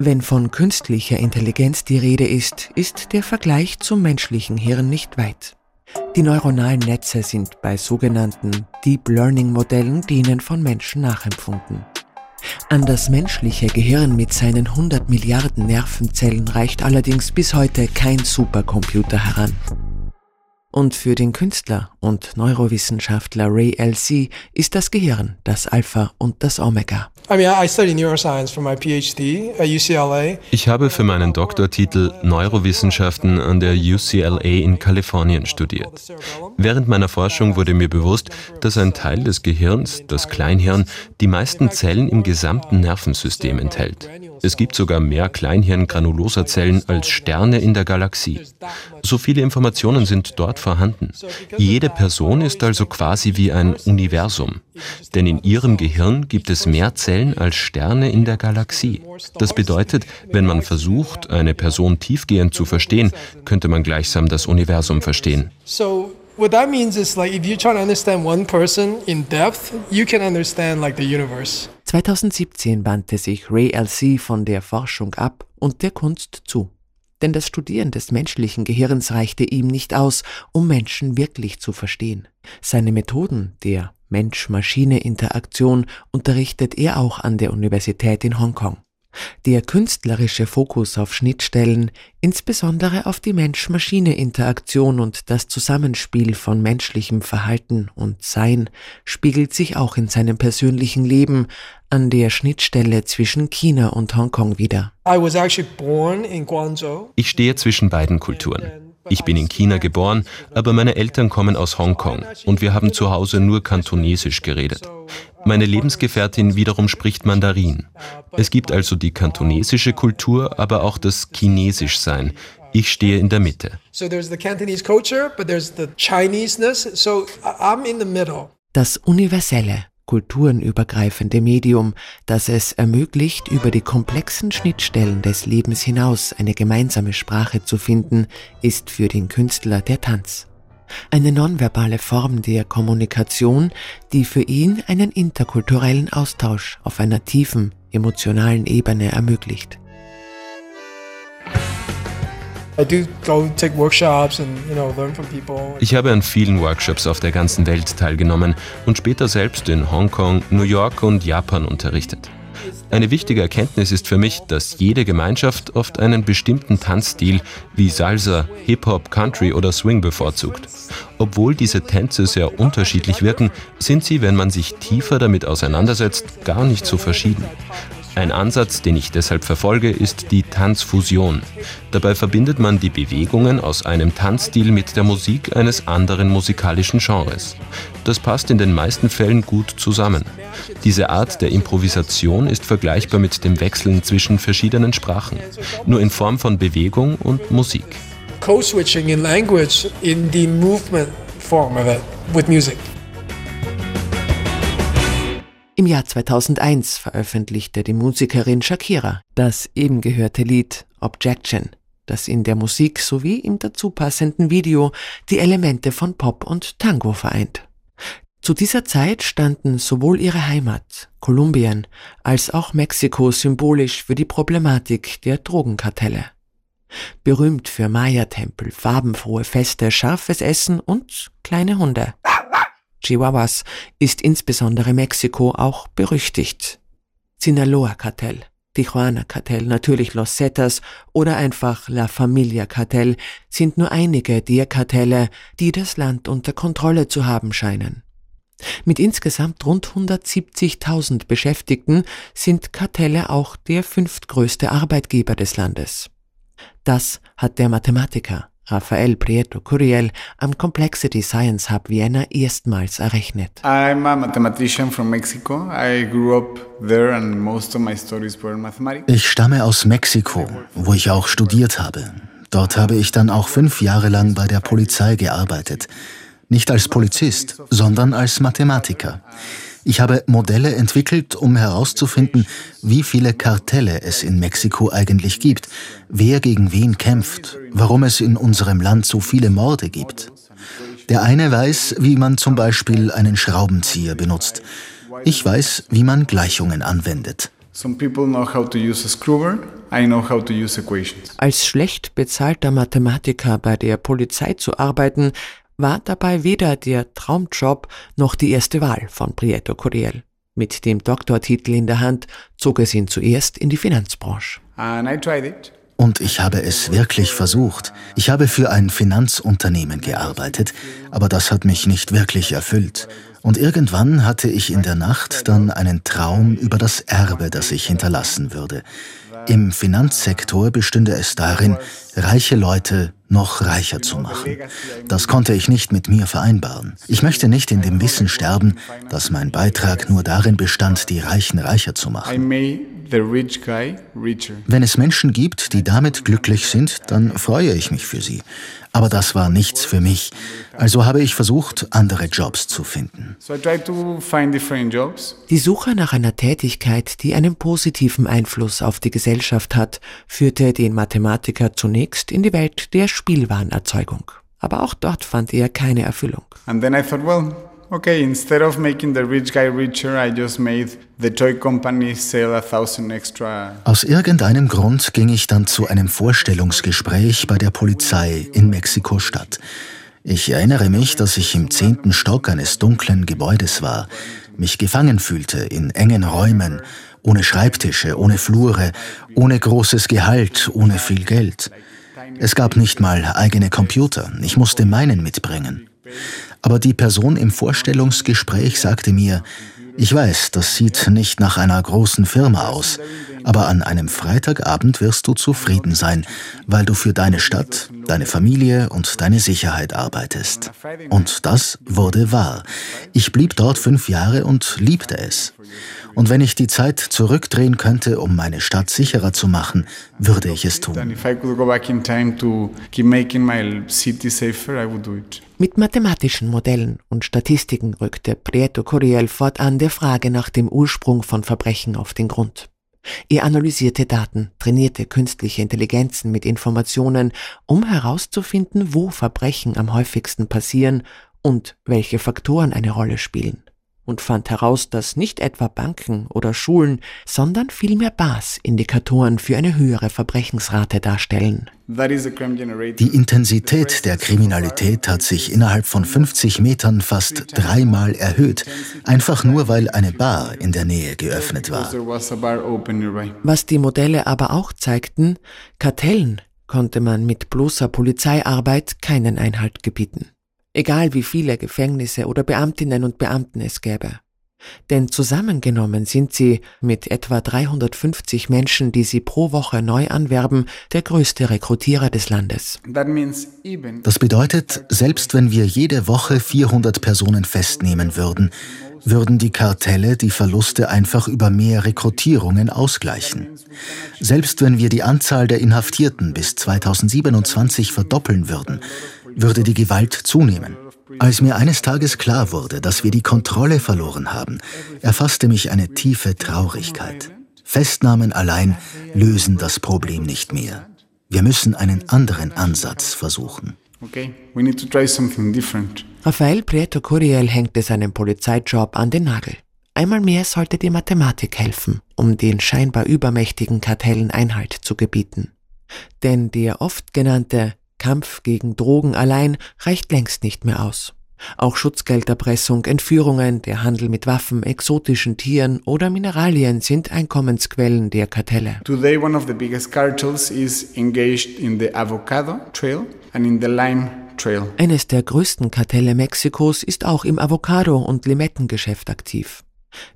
Wenn von künstlicher Intelligenz die Rede ist, ist der Vergleich zum menschlichen Hirn nicht weit. Die neuronalen Netze sind bei sogenannten Deep Learning Modellen denen von Menschen nachempfunden. An das menschliche Gehirn mit seinen 100 Milliarden Nervenzellen reicht allerdings bis heute kein Supercomputer heran. Und für den Künstler und Neurowissenschaftler Ray L.C. ist das Gehirn das Alpha und das Omega. Ich habe für meinen Doktortitel Neurowissenschaften an der UCLA in Kalifornien studiert. Während meiner Forschung wurde mir bewusst, dass ein Teil des Gehirns, das Kleinhirn, die meisten Zellen im gesamten Nervensystem enthält. Es gibt sogar mehr Kleinhirn-Granulosa-Zellen als Sterne in der Galaxie. So viele Informationen sind dort vorhanden. Jede Person ist also quasi wie ein Universum. Denn in ihrem Gehirn gibt es mehr Zellen als Sterne in der Galaxie. Das bedeutet, wenn man versucht, eine Person tiefgehend zu verstehen, könnte man gleichsam das Universum verstehen. What that means is like if you're trying to understand one person in depth, you can understand like the universe. 2017 wandte sich Ray LC von der Forschung ab und der Kunst zu. Denn das Studieren des menschlichen Gehirns reichte ihm nicht aus, um Menschen wirklich zu verstehen. Seine Methoden der Mensch-Maschine-Interaktion unterrichtet er auch an der Universität in Hongkong. Der künstlerische Fokus auf Schnittstellen, insbesondere auf die Mensch-Maschine-Interaktion und das Zusammenspiel von menschlichem Verhalten und Sein, spiegelt sich auch in seinem persönlichen Leben an der Schnittstelle zwischen China und Hongkong wider. Ich stehe zwischen beiden Kulturen. Ich bin in China geboren, aber meine Eltern kommen aus Hongkong und wir haben zu Hause nur Kantonesisch geredet. Meine Lebensgefährtin wiederum spricht Mandarin. Es gibt also die kantonesische Kultur, aber auch das Chinesischsein. Ich stehe in der Mitte. Das universelle, kulturenübergreifende Medium, das es ermöglicht, über die komplexen Schnittstellen des Lebens hinaus eine gemeinsame Sprache zu finden, ist für den Künstler der Tanz. Eine nonverbale Form der Kommunikation, die für ihn einen interkulturellen Austausch auf einer tiefen, emotionalen Ebene ermöglicht. Ich habe an vielen Workshops auf der ganzen Welt teilgenommen und später selbst in Hongkong, New York und Japan unterrichtet. Eine wichtige Erkenntnis ist für mich, dass jede Gemeinschaft oft einen bestimmten Tanzstil wie Salsa, Hip-Hop, Country oder Swing bevorzugt. Obwohl diese Tänze sehr unterschiedlich wirken, sind sie, wenn man sich tiefer damit auseinandersetzt, gar nicht so verschieden. Ein Ansatz, den ich deshalb verfolge, ist die Tanzfusion. Dabei verbindet man die Bewegungen aus einem Tanzstil mit der Musik eines anderen musikalischen Genres. Das passt in den meisten Fällen gut zusammen. Diese Art der Improvisation ist vergleichbar mit dem Wechseln zwischen verschiedenen Sprachen, nur in Form von Bewegung und Musik. Co-switching in language in the movement form of it with music. Im Jahr 2001 veröffentlichte die Musikerin Shakira das eben gehörte Lied Objection, das in der Musik sowie im dazu passenden Video die Elemente von Pop und Tango vereint. Zu dieser Zeit standen sowohl ihre Heimat, Kolumbien, als auch Mexiko symbolisch für die Problematik der Drogenkartelle. Berühmt für Maya-Tempel, farbenfrohe Feste, scharfes Essen und kleine Hunde. Chihuahuas ist insbesondere Mexiko auch berüchtigt. Sinaloa-Kartell, Tijuana-Kartell, natürlich Los Zetas oder einfach La Familia-Kartell sind nur einige der Kartelle, die das Land unter Kontrolle zu haben scheinen. Mit insgesamt rund 170.000 Beschäftigten sind Kartelle auch der fünftgrößte Arbeitgeber des Landes. Das hat der Mathematiker Rafael Prieto Curiel am Complexity Science Hub Vienna erstmals errechnet. I'm a mathematician from Mexico. I grew up there and most of my stories were mathematics. Ich stamme aus Mexiko, wo ich auch studiert habe. Dort habe ich dann auch fünf Jahre lang bei der Polizei gearbeitet. Nicht als Polizist, sondern als Mathematiker. Ich habe Modelle entwickelt, um herauszufinden, wie viele Kartelle es in Mexiko eigentlich gibt, wer gegen wen kämpft, warum es in unserem Land so viele Morde gibt. Der eine weiß, wie man zum Beispiel einen Schraubenzieher benutzt. Ich weiß, wie man Gleichungen anwendet. Some people know how to use a screwer, I know how to use equations. Als schlecht bezahlter Mathematiker bei der Polizei zu arbeiten, war dabei weder der Traumjob noch die erste Wahl von Prieto Curiel. Mit dem Doktortitel in der Hand zog es ihn zuerst in die Finanzbranche. Und ich habe es wirklich versucht. Ich habe für ein Finanzunternehmen gearbeitet, aber das hat mich nicht wirklich erfüllt. Und irgendwann hatte ich in der Nacht dann einen Traum über das Erbe, das ich hinterlassen würde. Im Finanzsektor bestünde es darin, reiche Leute noch reicher zu machen. Das konnte ich nicht mit mir vereinbaren. Ich möchte nicht in dem Wissen sterben, dass mein Beitrag nur darin bestand, die Reichen reicher zu machen. Wenn es Menschen gibt, die damit glücklich sind, dann freue ich mich für sie. Aber das war nichts für mich. Also habe ich versucht, andere Jobs zu finden. Die Suche nach einer Tätigkeit, die einen positiven Einfluss auf die Gesellschaft hat, führte den Mathematiker zunächst in die Welt der Spielwarenerzeugung. Aber auch dort fand er keine Erfüllung. And then I thought, well, okay, instead of making the rich guy richer, I just made the toy company sell a thousand extra. Aus irgendeinem Grund ging ich dann zu einem Vorstellungsgespräch bei der Polizei in Mexiko-Stadt. Ich erinnere mich, dass ich im zehnten Stock eines dunklen Gebäudes war, mich gefangen fühlte in engen Räumen, ohne Schreibtische, ohne Flure, ohne großes Gehalt, ohne viel Geld. Es gab nicht mal eigene Computer, ich musste meinen mitbringen. Aber die Person im Vorstellungsgespräch sagte mir, ich weiß, das sieht nicht nach einer großen Firma aus, aber an einem Freitagabend wirst du zufrieden sein, weil du für deine Stadt, deine Familie und deine Sicherheit arbeitest. Und das wurde wahr. Ich blieb dort fünf Jahre und liebte es. Und wenn ich die Zeit zurückdrehen könnte, um meine Stadt sicherer zu machen, würde ich es tun. Mit mathematischen Modellen und Statistiken rückte Prieto Curiel fortan der Frage nach dem Ursprung von Verbrechen auf den Grund. Er analysierte Daten, trainierte künstliche Intelligenzen mit Informationen, um herauszufinden, wo Verbrechen am häufigsten passieren und welche Faktoren eine Rolle spielen und fand heraus, dass nicht etwa Banken oder Schulen, sondern vielmehr Bars Indikatoren für eine höhere Verbrechensrate darstellen. Die Intensität der Kriminalität hat sich innerhalb von 50 Metern fast dreimal erhöht, einfach nur weil eine Bar in der Nähe geöffnet war. Was die Modelle aber auch zeigten, Kartellen konnte man mit bloßer Polizeiarbeit keinen Einhalt gebieten egal wie viele Gefängnisse oder Beamtinnen und Beamten es gäbe. Denn zusammengenommen sind sie mit etwa 350 Menschen, die sie pro Woche neu anwerben, der größte Rekrutierer des Landes. Das bedeutet, selbst wenn wir jede Woche 400 Personen festnehmen würden, würden die Kartelle die Verluste einfach über mehr Rekrutierungen ausgleichen. Selbst wenn wir die Anzahl der Inhaftierten bis 2027 verdoppeln würden, würde die Gewalt zunehmen. Als mir eines Tages klar wurde, dass wir die Kontrolle verloren haben, erfasste mich eine tiefe Traurigkeit. Festnahmen allein lösen das Problem nicht mehr. Wir müssen einen anderen Ansatz versuchen. Okay, we need to try something different. Rafael Prieto Curiel hängte seinen Polizeijob an den Nagel. Einmal mehr sollte die Mathematik helfen, um den scheinbar übermächtigen Kartellen Einhalt zu gebieten. Denn der oft genannte Kampf gegen Drogen allein reicht längst nicht mehr aus. Auch Schutzgelderpressung, Entführungen, der Handel mit Waffen, exotischen Tieren oder Mineralien sind Einkommensquellen der Kartelle. Today one of the biggest cartels is engaged in the avocado trail and in the lime trail. Eines der größten Kartelle Mexikos ist auch im Avocado- und Limettengeschäft aktiv.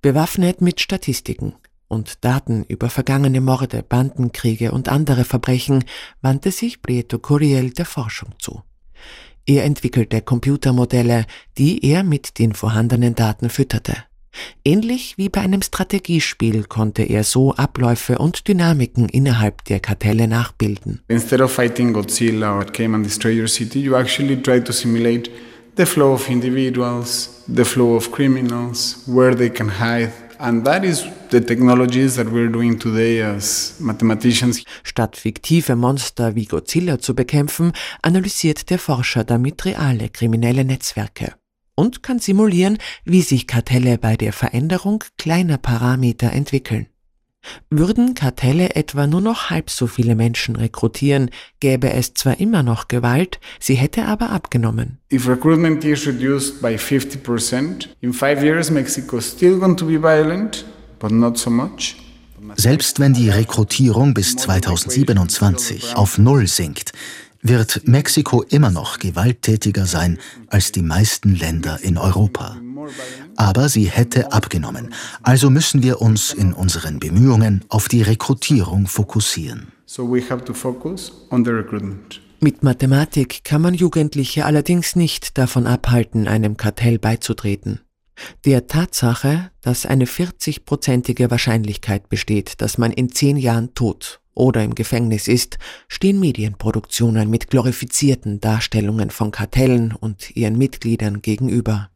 Bewaffnet mit Statistiken, und Daten über vergangene Morde, Bandenkriege und andere Verbrechen wandte sich Prieto Curiel der Forschung zu. Er entwickelte Computermodelle, die er mit den vorhandenen Daten fütterte. Ähnlich wie bei einem Strategiespiel konnte er so Abläufe und Dynamiken innerhalb der Kartelle nachbilden. Instead of fighting Godzilla or Cayman Destroyer City, you actually try to simulate the flow of individuals, the flow of criminals, where they can hide, Statt fiktive Monster wie Godzilla zu bekämpfen, analysiert der Forscher damit reale kriminelle Netzwerke und kann simulieren, wie sich Kartelle bei der Veränderung kleiner Parameter entwickeln. Würden Kartelle etwa nur noch halb so viele Menschen rekrutieren, gäbe es zwar immer noch Gewalt, sie hätte aber abgenommen. If recruitment is reduced by 50%, in five years Mexico is still going to be violent, but not so much. Selbst wenn die Rekrutierung bis 2027 auf Null sinkt, wird Mexiko immer noch gewalttätiger sein als die meisten Länder in Europa. Aber sie hätte abgenommen. Also müssen wir uns in unseren Bemühungen auf die Rekrutierung fokussieren. Mit Mathematik kann man Jugendliche allerdings nicht davon abhalten, einem Kartell beizutreten. Der Tatsache, dass eine 40-prozentige Wahrscheinlichkeit besteht, dass man in zehn Jahren tot oder im Gefängnis ist, stehen Medienproduktionen mit glorifizierten Darstellungen von Kartellen und ihren Mitgliedern gegenüber.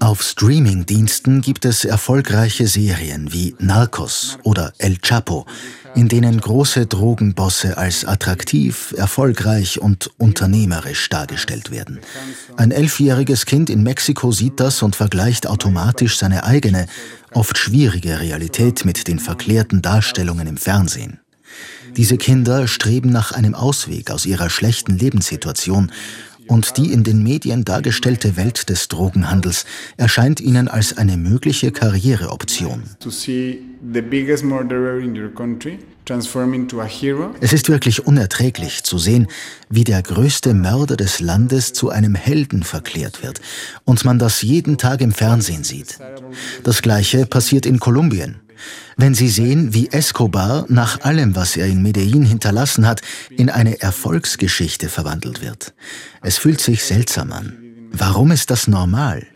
Auf Streaming-Diensten gibt es erfolgreiche Serien wie Narcos oder El Chapo, in denen große Drogenbosse als attraktiv, erfolgreich und unternehmerisch dargestellt werden. Ein elfjähriges Kind in Mexiko sieht das und vergleicht automatisch seine eigene, oft schwierige Realität mit den verklärten Darstellungen im Fernsehen. Diese Kinder streben nach einem Ausweg aus ihrer schlechten Lebenssituation und die in den Medien dargestellte Welt des Drogenhandels erscheint ihnen als eine mögliche Karriereoption. Es ist wirklich unerträglich zu sehen, wie der größte Mörder des Landes zu einem Helden verklärt wird und man das jeden Tag im Fernsehen sieht. Das gleiche passiert in Kolumbien. Wenn Sie sehen, wie Escobar nach allem, was er in Medellin hinterlassen hat, in eine Erfolgsgeschichte verwandelt wird. Es fühlt sich seltsam an. Warum ist das normal?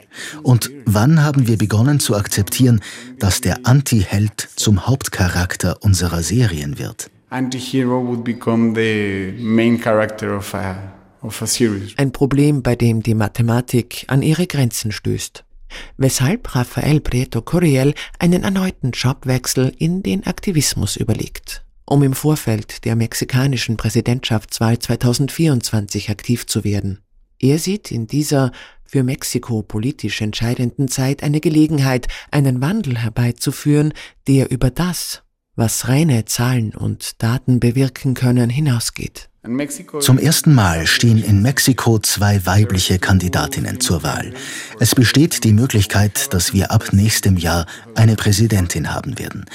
Und wann haben wir begonnen zu akzeptieren, dass der Anti-Held zum Hauptcharakter unserer Serien wird? Ein Problem, bei dem die Mathematik an ihre Grenzen stößt weshalb Rafael Prieto Curiel einen erneuten Jobwechsel in den Aktivismus überlegt, um im Vorfeld der mexikanischen Präsidentschaftswahl 2024 aktiv zu werden. Er sieht in dieser für Mexiko politisch entscheidenden Zeit eine Gelegenheit, einen Wandel herbeizuführen, der über das, was reine Zahlen und Daten bewirken können, hinausgeht. Zum ersten Mal stehen in Mexiko zwei weibliche Kandidatinnen zur Wahl. Es besteht die Möglichkeit, dass wir ab nächstem Jahr eine Präsidentin haben werden.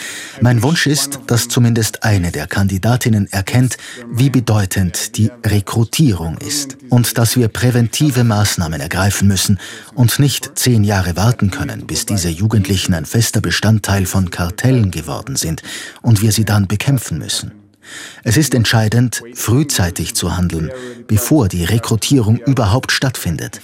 Mein Wunsch ist, dass zumindest eine der Kandidatinnen erkennt, wie bedeutend die Rekrutierung ist und dass wir präventive Maßnahmen ergreifen müssen und nicht zehn Jahre warten können, bis diese Jugendlichen ein fester Bestandteil von Kartellen geworden sind und wir sie dann bekämpfen müssen. Es ist entscheidend, frühzeitig zu handeln, bevor die Rekrutierung überhaupt stattfindet.